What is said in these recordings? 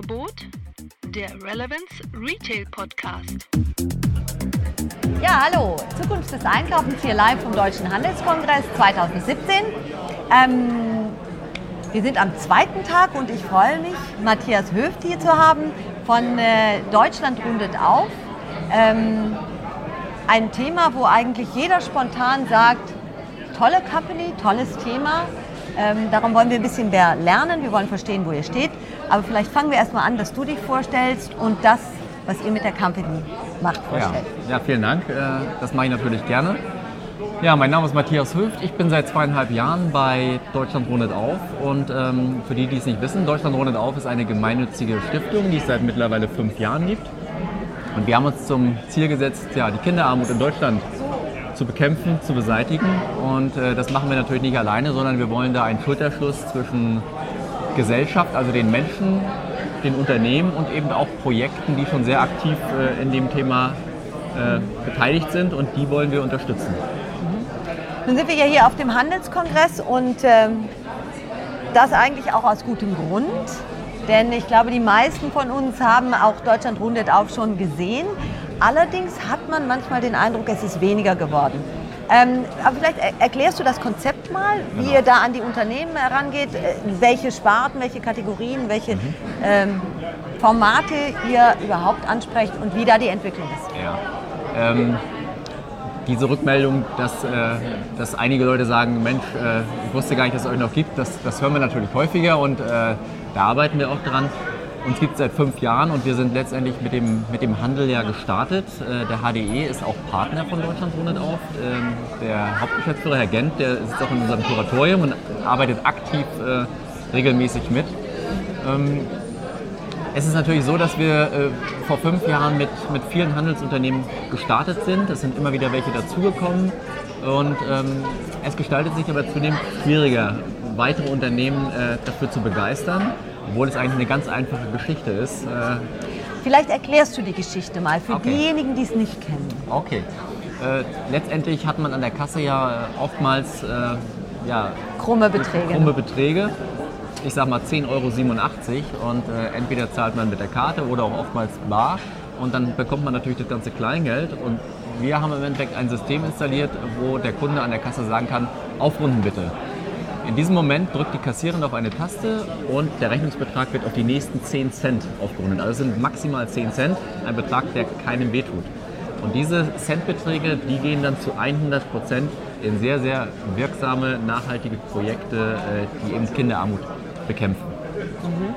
Angebot der Relevance Retail Podcast. Ja, hallo. Zukunft des Einkaufens hier live vom Deutschen Handelskongress 2017. Ähm, wir sind am zweiten Tag und ich freue mich, Matthias Höft hier zu haben von äh, Deutschland rundet auf. Ähm, ein Thema, wo eigentlich jeder spontan sagt, tolle Company, tolles Thema. Ähm, darum wollen wir ein bisschen mehr lernen, wir wollen verstehen, wo ihr steht. Aber vielleicht fangen wir erstmal an, dass du dich vorstellst und das, was ihr mit der Company macht, vorstellst. Ja, ja vielen Dank. Äh, das mache ich natürlich gerne. Ja, mein Name ist Matthias Höft. Ich bin seit zweieinhalb Jahren bei Deutschland Rundet Auf. Und ähm, für die, die es nicht wissen, Deutschland Rundet Auf ist eine gemeinnützige Stiftung, die es seit mittlerweile fünf Jahren gibt. Und wir haben uns zum Ziel gesetzt, ja, die Kinderarmut in Deutschland zu bekämpfen, zu beseitigen. Und äh, das machen wir natürlich nicht alleine, sondern wir wollen da einen Schulterschluss zwischen Gesellschaft, also den Menschen, den Unternehmen und eben auch Projekten, die schon sehr aktiv äh, in dem Thema äh, beteiligt sind und die wollen wir unterstützen. Mhm. Nun sind wir ja hier auf dem Handelskongress und ähm, das eigentlich auch aus gutem Grund. Denn ich glaube, die meisten von uns haben auch Deutschland rundet auf schon gesehen. Allerdings hat man manchmal den Eindruck, es ist weniger geworden. Ähm, aber vielleicht erklärst du das Konzept mal, wie genau. ihr da an die Unternehmen herangeht, äh, welche Sparten, welche Kategorien, welche mhm. ähm, Formate ihr überhaupt ansprecht und wie da die Entwicklung ist. Ja. Ähm, diese Rückmeldung, dass, äh, dass einige Leute sagen, Mensch, äh, ich wusste gar nicht, dass es euch noch gibt, das, das hören wir natürlich häufiger und äh, da arbeiten wir auch dran. Uns gibt es seit fünf Jahren und wir sind letztendlich mit dem, mit dem Handel ja gestartet. Äh, der HDE ist auch Partner von Deutschland Rundet auf. Ähm, der Hauptgeschäftsführer, Herr Gent, der sitzt auch in unserem Kuratorium und arbeitet aktiv äh, regelmäßig mit. Ähm, es ist natürlich so, dass wir äh, vor fünf Jahren mit, mit vielen Handelsunternehmen gestartet sind. Es sind immer wieder welche dazugekommen. Und ähm, es gestaltet sich aber zunehmend schwieriger, weitere Unternehmen dafür zu begeistern, obwohl es eigentlich eine ganz einfache Geschichte ist. Äh, Vielleicht erklärst du die Geschichte mal für okay. diejenigen, die es nicht kennen. Okay. Äh, letztendlich hat man an der Kasse ja oftmals äh, ja, krumme Beträge. Krumme Beträge. Ich sag mal 10,87 Euro und äh, entweder zahlt man mit der Karte oder auch oftmals bar und dann bekommt man natürlich das ganze Kleingeld und wir haben im Endeffekt ein System installiert, wo der Kunde an der Kasse sagen kann, aufrunden bitte. In diesem Moment drückt die Kassiererin auf eine Taste und der Rechnungsbetrag wird auf die nächsten 10 Cent aufgerundet. Also sind maximal 10 Cent, ein Betrag, der keinem wehtut. Und diese Centbeträge, die gehen dann zu 100 Prozent in sehr, sehr wirksame, nachhaltige Projekte, äh, die eben Kinderarmut bekämpfen. Mhm.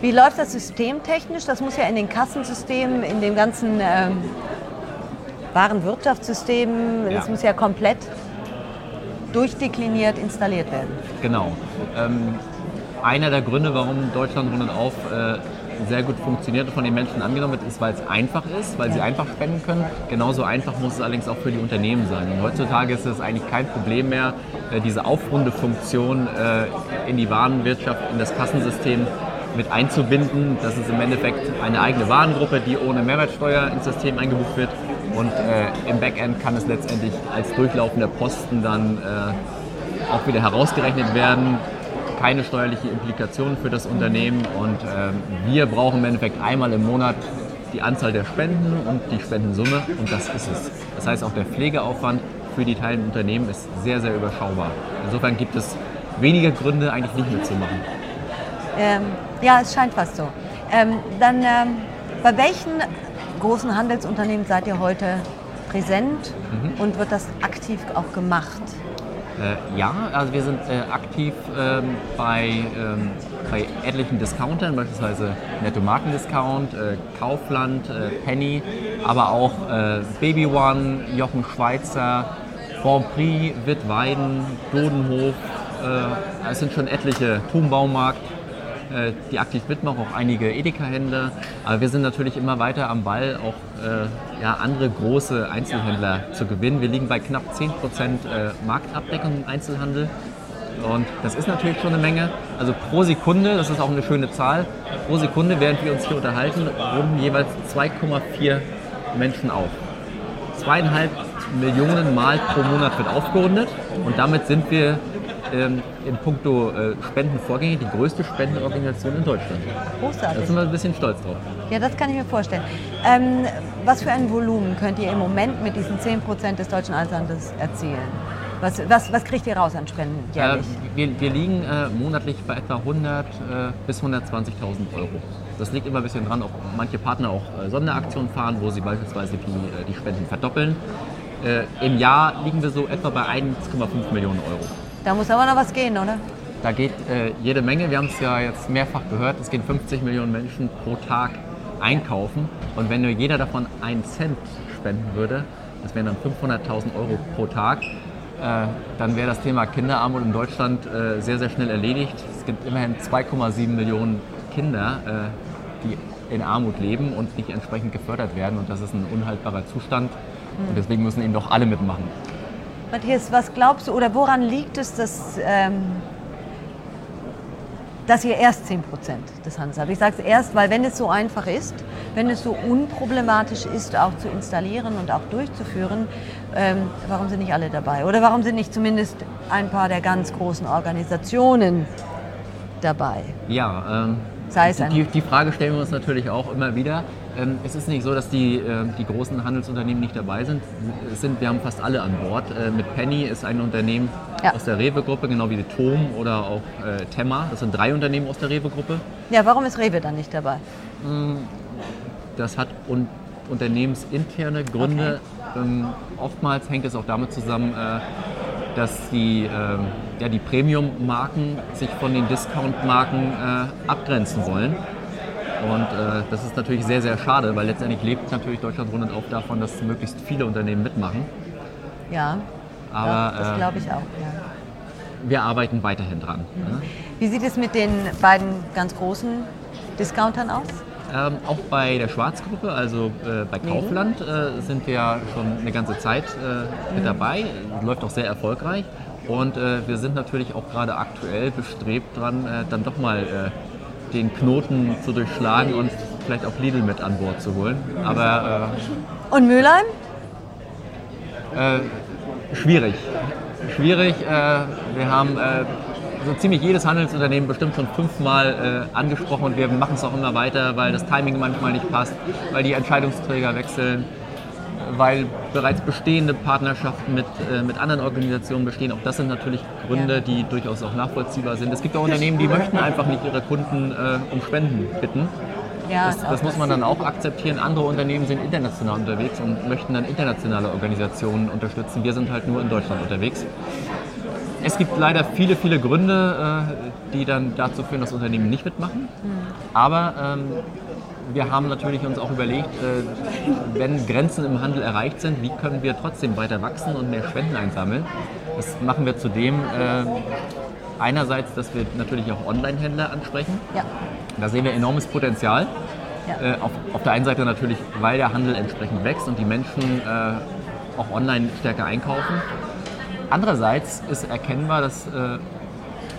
Wie läuft das systemtechnisch? Das muss ja in den Kassensystemen, in dem ganzen ähm, Warenwirtschaftssystem, ja. das muss ja komplett durchdekliniert installiert werden. Genau. Ähm, einer der Gründe, warum Deutschland rund und auf äh, sehr gut funktioniert und von den Menschen angenommen wird, ist, weil es einfach ist, weil sie einfach spenden können. Genauso einfach muss es allerdings auch für die Unternehmen sein. Und heutzutage ist es eigentlich kein Problem mehr, äh, diese Aufrundefunktion äh, in die Warenwirtschaft, in das Kassensystem mit einzubinden. Das ist im Endeffekt eine eigene Warengruppe, die ohne Mehrwertsteuer ins System eingebucht wird. Und äh, im Backend kann es letztendlich als durchlaufender Posten dann äh, auch wieder herausgerechnet werden. Keine steuerliche Implikationen für das Unternehmen und äh, wir brauchen im Endeffekt einmal im Monat die Anzahl der Spenden und die Spendensumme und das ist es. Das heißt, auch der Pflegeaufwand für die teilenden Unternehmen ist sehr, sehr überschaubar. Insofern gibt es weniger Gründe, eigentlich nicht mitzumachen. Ähm, ja, es scheint fast so. Ähm, dann ähm, bei welchen großen Handelsunternehmen seid ihr heute präsent mhm. und wird das aktiv auch gemacht? Äh, ja, also wir sind äh, aktiv ähm, bei, ähm, bei etlichen Discountern, beispielsweise Netto Markendiscount, äh, Kaufland, äh, Penny, aber auch äh, Baby One, Jochen Schweizer, Grand Prix, Wittweiden, Dodenhof. Äh, es sind schon etliche, Turmbaumarkt. Äh, die aktiv mitmachen, auch einige Edeka-Händler. Aber wir sind natürlich immer weiter am Ball, auch äh, ja, andere große Einzelhändler zu gewinnen. Wir liegen bei knapp 10% äh, Marktabdeckung im Einzelhandel. Und das ist natürlich schon eine Menge. Also pro Sekunde, das ist auch eine schöne Zahl, pro Sekunde, während wir uns hier unterhalten, runden jeweils 2,4 Menschen auf. Zweieinhalb Millionen Mal pro Monat wird aufgerundet und damit sind wir ähm, in puncto äh, Spendenvorgänge die größte Spendenorganisation in Deutschland. Da Großartig. sind wir ein bisschen stolz drauf. Ja, das kann ich mir vorstellen. Ähm, was für ein Volumen könnt ihr im Moment mit diesen 10% des deutschen Einzelhandels erzielen? Was, was, was kriegt ihr raus an Spenden Äh, jährlich? wir, wir liegen äh, monatlich bei etwa 100 äh, bis 120.000 Euro. Das liegt immer ein bisschen dran, ob manche Partner auch äh, Sonderaktionen fahren, wo sie beispielsweise die, äh, die Spenden verdoppeln. Äh, Im Jahr liegen wir so etwa bei 1,5 Millionen Euro. Da muss aber noch was gehen, oder? Da geht äh, jede Menge. Wir haben es ja jetzt mehrfach gehört. Es gehen 50 Millionen Menschen pro Tag einkaufen. Und wenn nur jeder davon einen Cent spenden würde, das wären dann 500.000 Euro pro Tag, äh, dann wäre das Thema Kinderarmut in Deutschland äh, sehr, sehr schnell erledigt. Es gibt immerhin 2,7 Millionen Kinder, äh, die in Armut leben und nicht entsprechend gefördert werden. Und das ist ein unhaltbarer Zustand. Und deswegen müssen eben doch alle mitmachen. Matthias, was glaubst du oder woran liegt es, dass, ähm, dass ihr erst 10% des Handels habt? Ich sage es erst, weil wenn es so einfach ist, wenn es so unproblematisch ist, auch zu installieren und auch durchzuführen, ähm, warum sind nicht alle dabei? Oder warum sind nicht zumindest ein paar der ganz großen Organisationen dabei? Ja, ähm, Sei es ein- die, die Frage stellen wir uns natürlich auch immer wieder. Ähm, es ist nicht so, dass die, äh, die großen Handelsunternehmen nicht dabei sind. Sind. Wir haben fast alle an Bord. Äh, mit Penny ist ein Unternehmen Ja. aus der Rewe-Gruppe, genau wie die Tom oder auch äh, Temma. Das sind drei Unternehmen aus der Rewe-Gruppe. Ja, warum ist Rewe dann nicht dabei? Das hat un unternehmensinterne Gründe. Ähm, oftmals hängt es auch damit zusammen, äh, dass die, ähm, ja, die Premium-Marken sich von den Discount-Marken äh, abgrenzen wollen. Und äh, das ist natürlich sehr, sehr schade, weil letztendlich lebt natürlich Deutschland rund und auf davon, dass möglichst viele Unternehmen mitmachen. Ja, Aber das äh, glaube ich auch. Ja. wir arbeiten weiterhin dran. ne? Wie sieht es mit den beiden ganz großen Discountern aus? Ähm, auch bei der Schwarzgruppe, also äh, bei Kaufland, äh, sind wir ja schon eine ganze Zeit äh, mit dabei. Läuft auch sehr erfolgreich. Und äh, wir sind natürlich auch gerade aktuell bestrebt dran, äh, dann doch mal den Knoten zu durchschlagen und vielleicht auch Lidl mit an Bord zu holen. Aber Und Mülheim? äh, schwierig. Schwierig. Äh, wir haben äh, so ziemlich jedes Handelsunternehmen bestimmt schon fünfmal äh, angesprochen und wir machen es auch immer weiter, weil das Timing manchmal nicht passt, weil die Entscheidungsträger wechseln, weil bereits bestehende Partnerschaften mit, äh, mit anderen Organisationen bestehen. Auch das sind natürlich Gründe, Ja. die durchaus auch nachvollziehbar sind. Es gibt auch Unternehmen, die möchten einfach nicht ihre Kunden äh, um Spenden bitten. Ja, Das, das muss man dann auch akzeptieren. Andere Unternehmen sind international unterwegs und möchten dann internationale Organisationen unterstützen. Wir sind halt nur in Deutschland unterwegs. Es gibt leider viele, viele Gründe, äh, die dann dazu führen, dass Unternehmen nicht mitmachen. Aber ähm, wir haben natürlich uns auch überlegt, äh, wenn Grenzen im Handel erreicht sind, wie können wir trotzdem weiter wachsen und mehr Spenden einsammeln. Das machen wir zudem äh, einerseits, dass wir natürlich auch Online-Händler ansprechen. Ja. Da sehen wir enormes Potenzial. Ja. Äh, auf, auf der einen Seite natürlich, weil der Handel entsprechend wächst und die Menschen auch online stärker einkaufen. Andererseits ist erkennbar, dass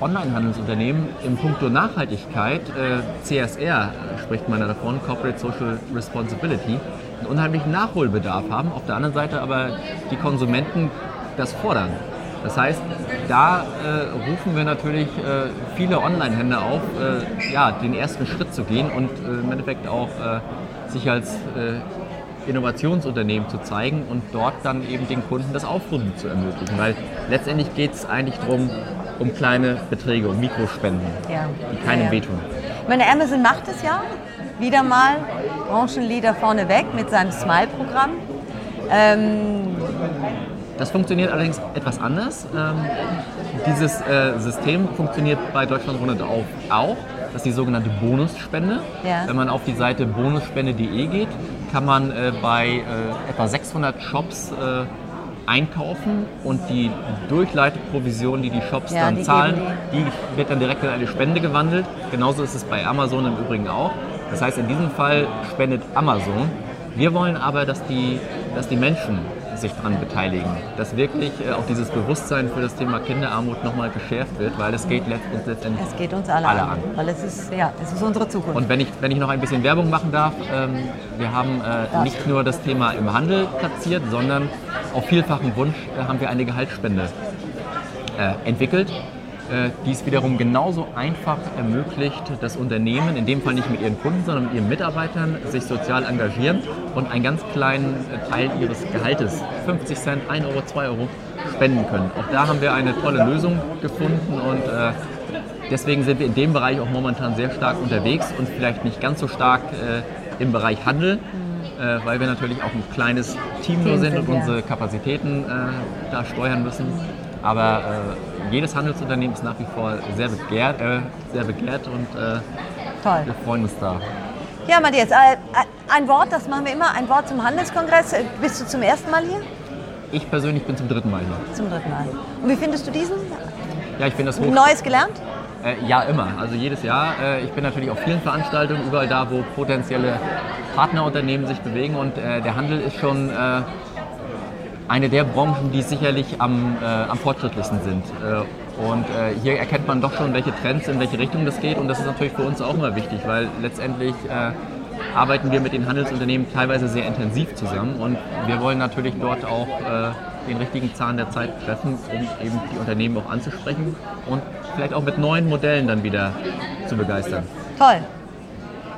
Online-Handelsunternehmen im Punkto Nachhaltigkeit, äh, CSR spricht man davon, Corporate Social Responsibility, einen unheimlichen Nachholbedarf haben. Auf der anderen Seite aber die Konsumenten das fordern. Das heißt, da äh, rufen wir natürlich äh, viele Online-Händler auf, äh, ja, den ersten Schritt zu gehen und äh, im Endeffekt auch äh, sich als Innovationsunternehmen zu zeigen und dort dann eben den Kunden das Aufrufen zu ermöglichen. Weil letztendlich geht es eigentlich darum, um kleine Beträge, um Mikrospenden, Ja. die keinem Ja, ja. wehtun. Ich meine, Amazon macht es ja wieder mal. Branchenleader vorneweg mit seinem Smile-Programm. Ähm, Das funktioniert allerdings etwas anders. Ähm, dieses äh, System funktioniert bei Deutschland Rundet auf auch. Das ist die sogenannte Bonusspende. Ja. Wenn man auf die Seite bonusspende.de geht, kann man äh, bei äh, etwa 600 Shops äh, einkaufen und die Durchleiteprovision, die die Shops Ja, dann die zahlen, geben die wird dann direkt in eine Spende gewandelt. Genauso ist es bei Amazon im Übrigen auch. Das heißt, in diesem Fall spendet Amazon. Wir wollen aber, dass die, dass die Menschen sich daran beteiligen, dass wirklich äh, auch dieses Bewusstsein für das Thema Kinderarmut nochmal geschärft wird, weil es geht letztendlich es geht uns alle, Alle an, an. Weil es ist, ja, es ist unsere Zukunft. und wenn ich, wenn ich noch ein bisschen Werbung machen darf, ähm, wir haben äh, nicht nur das Thema im Handel platziert, sondern auf vielfachen Wunsch äh, haben wir eine Gehaltsspende entwickelt. Äh, die es wiederum genauso einfach ermöglicht, dass Unternehmen, in dem Fall nicht mit ihren Kunden, sondern mit ihren Mitarbeitern, sich sozial engagieren und einen ganz kleinen Teil ihres Gehaltes, 50 Cent, 1 Euro, 2 Euro, spenden können. Auch da haben wir eine tolle Lösung gefunden und äh, deswegen sind wir in dem Bereich auch momentan sehr stark unterwegs und vielleicht nicht ganz so stark äh, im Bereich Handel, weil wir natürlich auch ein kleines Team nur sind und unsere Kapazitäten da steuern müssen. Aber jedes Handelsunternehmen ist nach wie vor sehr begehrt, äh, sehr begehrt und äh, Toll. wir freuen uns da. Ja, Matthias, äh, ein Wort, das machen wir immer, ein Wort zum Handelskongress. Äh, Bist du zum ersten Mal hier? Ich persönlich bin zum dritten Mal hier. Zum dritten Mal. Und wie findest du diesen? Ja, ich finde das hoch. Neues gelernt? Äh, ja, immer. Also jedes Jahr. Äh, ich bin natürlich auf vielen Veranstaltungen, überall da, wo potenzielle Partnerunternehmen sich bewegen. Und äh, der Handel ist schon äh, eine der Branchen, die sicherlich am, äh, am fortschrittlichsten sind. Äh, und äh, hier erkennt man doch schon, welche Trends, in welche Richtung das geht. Und das ist natürlich für uns auch immer wichtig, weil letztendlich äh, arbeiten wir mit den Handelsunternehmen teilweise sehr intensiv zusammen. Und wir wollen natürlich dort auch äh, den richtigen Zahn der Zeit treffen, um eben die Unternehmen auch anzusprechen und vielleicht auch mit neuen Modellen dann wieder zu begeistern. Toll.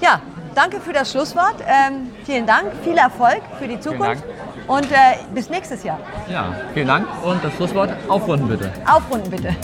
Ja, danke für das Schlusswort. Ähm, vielen Dank, viel Erfolg für die Zukunft. Und äh, bis nächstes Jahr. Ja, vielen Dank und das Schlusswort aufrunden bitte. Aufrunden bitte.